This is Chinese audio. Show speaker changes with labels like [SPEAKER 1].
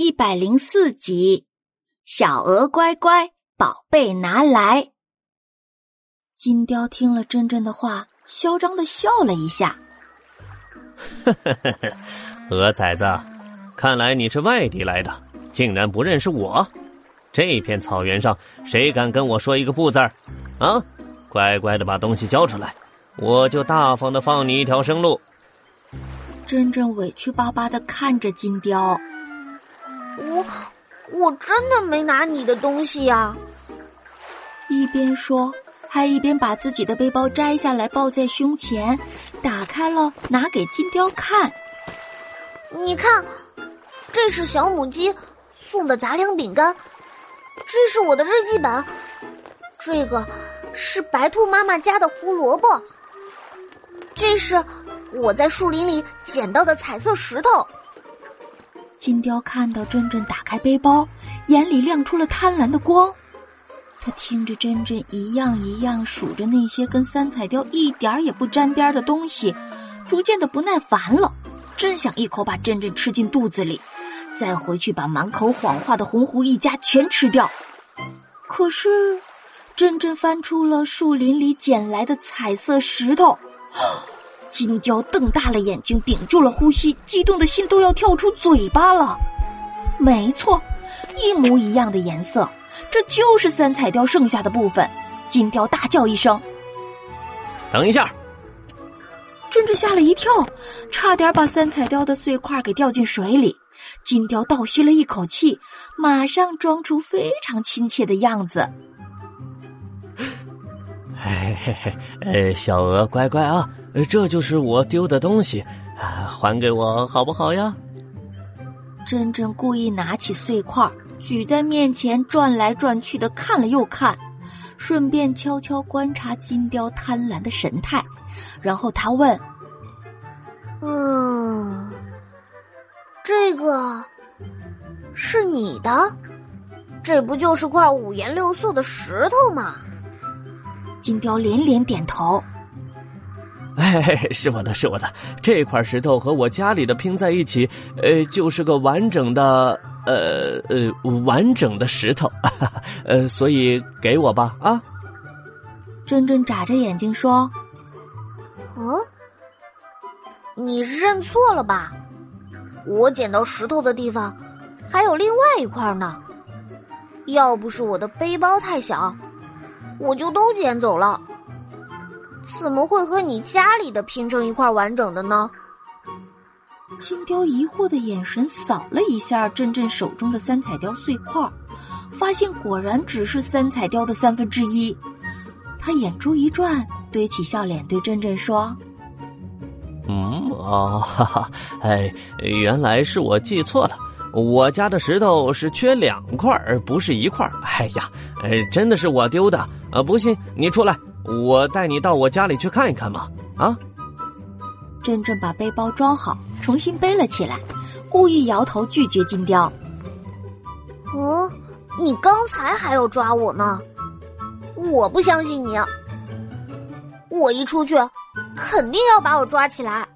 [SPEAKER 1] 一百零四集，小鹅乖乖，宝贝拿来。金雕听了珍珍的话，嚣张的笑了一下。
[SPEAKER 2] 呵呵呵呵，鹅崽子，看来你是外地来的，竟然不认识我。这片草原上，谁敢跟我说一个不字儿？啊，乖乖的把东西交出来，我就大方的放你一条生路。
[SPEAKER 1] 珍珍委屈巴巴的看着金雕。
[SPEAKER 3] 我我真的没拿你的东西呀！
[SPEAKER 1] 一边说，还一边把自己的背包摘下来抱在胸前，打开了拿给金雕看。
[SPEAKER 3] 你看，这是小母鸡送的杂粮饼干，这是我的日记本，这个是白兔妈妈家的胡萝卜，这是我在树林里捡到的彩色石头。
[SPEAKER 1] 金雕看到珍珍打开背包，眼里亮出了贪婪的光。他听着珍珍一样一样数着那些跟三彩雕一点也不沾边的东西，逐渐的不耐烦了，真想一口把珍珍吃进肚子里，再回去把满口谎话的红狐一家全吃掉。可是，珍珍翻出了树林里捡来的彩色石头。金雕瞪大了眼睛，屏住了呼吸，激动的心都要跳出嘴巴了。没错，一模一样的颜色，这就是三彩雕剩下的部分。金雕大叫一声：“
[SPEAKER 2] 等一下！”
[SPEAKER 1] 珍珍吓了一跳，差点把三彩雕的碎块给掉进水里。金雕倒吸了一口气，马上装出非常亲切的样子：“
[SPEAKER 2] 嘿嘿嘿，呃，小鹅乖乖啊。”这就是我丢的东西，啊，还给我好不好呀？
[SPEAKER 1] 珍珍故意拿起碎块，举在面前转来转去的看了又看，顺便悄悄观察金雕贪婪的神态，然后他问：“
[SPEAKER 3] 嗯，这个是你的？这不就是块五颜六色的石头吗？”
[SPEAKER 1] 金雕连连点头。
[SPEAKER 2] 哎，是我的，是我的。这块石头和我家里的拼在一起，呃，就是个完整的，呃呃，完整的石头，呃，所以给我吧，啊！
[SPEAKER 1] 珍珍眨着眼睛说：“
[SPEAKER 3] 嗯，你认错了吧？我捡到石头的地方还有另外一块呢。要不是我的背包太小，我就都捡走了。”怎么会和你家里的拼成一块完整的呢？
[SPEAKER 1] 青雕疑惑的眼神扫了一下振振手中的三彩雕碎块，发现果然只是三彩雕的三分之一。他眼珠一转，堆起笑脸对振振说：“
[SPEAKER 2] 嗯，哦，哈哈，哎，原来是我记错了，我家的石头是缺两块，而不是一块。哎呀，呃，真的是我丢的。啊，不信你出来。”我带你到我家里去看一看嘛！啊！
[SPEAKER 1] 珍珍把背包装好，重新背了起来，故意摇头拒绝金雕。
[SPEAKER 3] 哦，你刚才还要抓我呢，我不相信你。我一出去，肯定要把我抓起来。